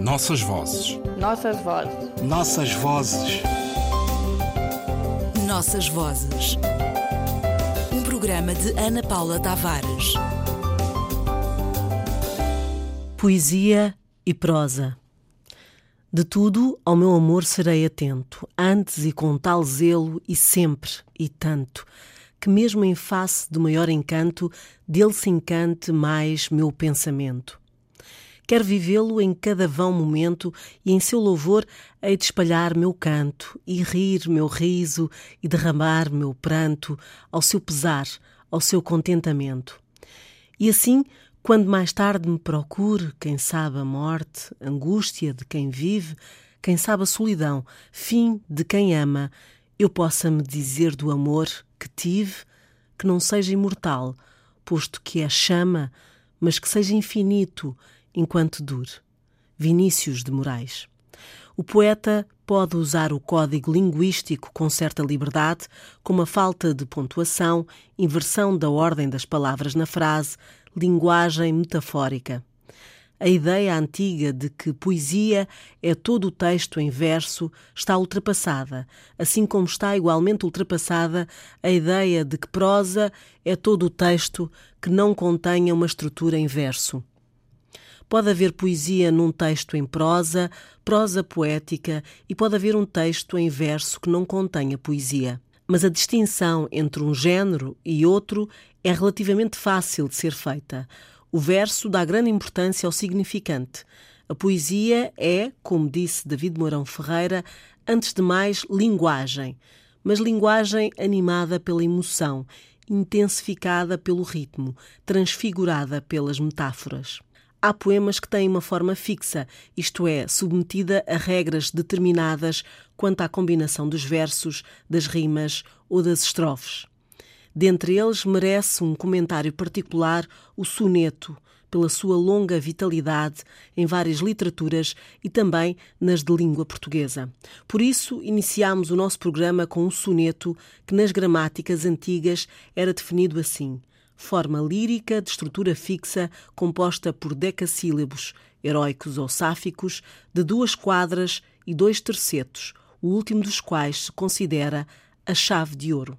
Nossas vozes. Nossas vozes. Nossas vozes. Nossas vozes. Um programa de Ana Paula Tavares. Poesia e prosa. De tudo ao meu amor serei atento, antes e com tal zelo e sempre e tanto, que mesmo em face do maior encanto, dele se encante mais meu pensamento. Quero vivê-lo em cada vão momento e em seu louvor hei de espalhar meu canto e rir meu riso e derramar meu pranto ao seu pesar, ao seu contentamento. E assim, quando mais tarde me procure, quem sabe a morte, angústia de quem vive, quem sabe a solidão, fim de quem ama, eu possa me dizer do amor que tive, que não seja imortal, posto que é chama, mas que seja infinito, enquanto dure. Vinícius de Moraes. O poeta pode usar o código linguístico com certa liberdade, como a falta de pontuação, inversão da ordem das palavras na frase, linguagem metafórica. A ideia antiga de que poesia é todo o texto em verso está ultrapassada, assim como está igualmente ultrapassada a ideia de que prosa é todo o texto que não contenha uma estrutura em verso. Pode haver poesia num texto em prosa, prosa poética e pode haver um texto em verso que não contenha poesia. Mas a distinção entre um género e outro é relativamente fácil de ser feita. O verso dá grande importância ao significante. A poesia é, como disse David Mourão Ferreira, antes de mais linguagem, mas linguagem animada pela emoção, intensificada pelo ritmo, transfigurada pelas metáforas. Há poemas que têm uma forma fixa, isto é, submetida a regras determinadas quanto à combinação dos versos, das rimas ou das estrofes. Dentre eles, merece um comentário particular o soneto, pela sua longa vitalidade em várias literaturas e também nas de língua portuguesa. Por isso, iniciamos o nosso programa com um soneto que nas gramáticas antigas era definido assim: forma lírica de estrutura fixa composta por decassílabos, heróicos ou sáficos, de duas quadras e dois tercetos, o último dos quais se considera a chave de ouro.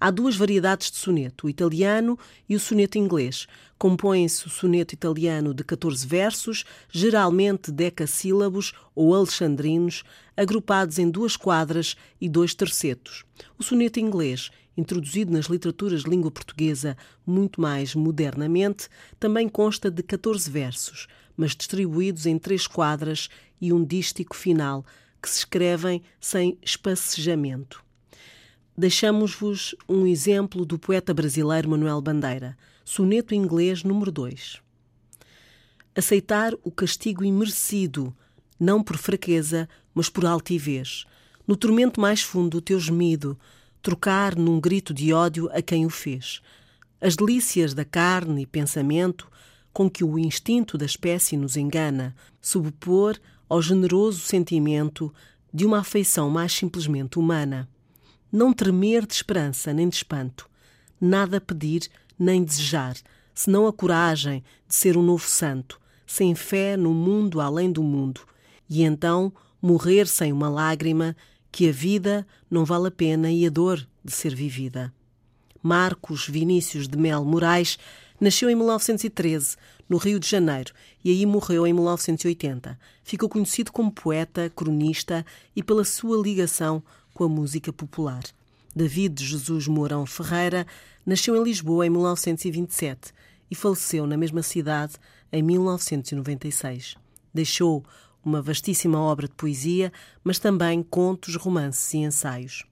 Há duas variedades de soneto, o italiano e o soneto inglês. Compõe-se o soneto italiano de 14 versos, geralmente decassílabos ou alexandrinos, agrupados em duas quadras e dois tercetos. O soneto inglês introduzido nas literaturas de língua portuguesa muito mais modernamente, também consta de 14 versos, mas distribuídos em três quadras e um dístico final, que se escrevem sem espacejamento. Deixamos-vos um exemplo do poeta brasileiro Manuel Bandeira, soneto inglês número 2. Aceitar o castigo imerecido, não por fraqueza, mas por altivez. No tormento mais fundo, o teu gemido, trocar num grito de ódio a quem o fez. As delícias da carne e pensamento com que o instinto da espécie nos engana, subpor ao generoso sentimento de uma afeição mais simplesmente humana. Não tremer de esperança nem de espanto, nada pedir nem desejar, senão a coragem de ser um novo santo, sem fé no mundo além do mundo, e então morrer sem uma lágrima que a vida não vale a pena e a dor de ser vivida. Marcos Vinícius de Mel Moraes nasceu em 1913, no Rio de Janeiro, e aí morreu em 1980. Ficou conhecido como poeta, cronista e pela sua ligação com a música popular. David Jesus Mourão Ferreira nasceu em Lisboa em 1927 e faleceu na mesma cidade em 1996. Deixou uma vastíssima obra de poesia, mas também contos, romances e ensaios.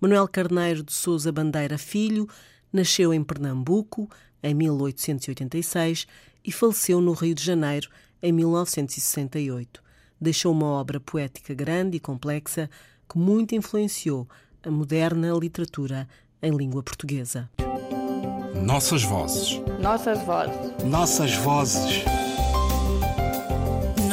Manuel Carneiro de Souza Bandeira Filho nasceu em Pernambuco em 1886 e faleceu no Rio de Janeiro em 1968. Deixou uma obra poética grande e complexa que muito influenciou a moderna literatura em língua portuguesa. Nossas vozes. Nossas vozes. Nossas vozes.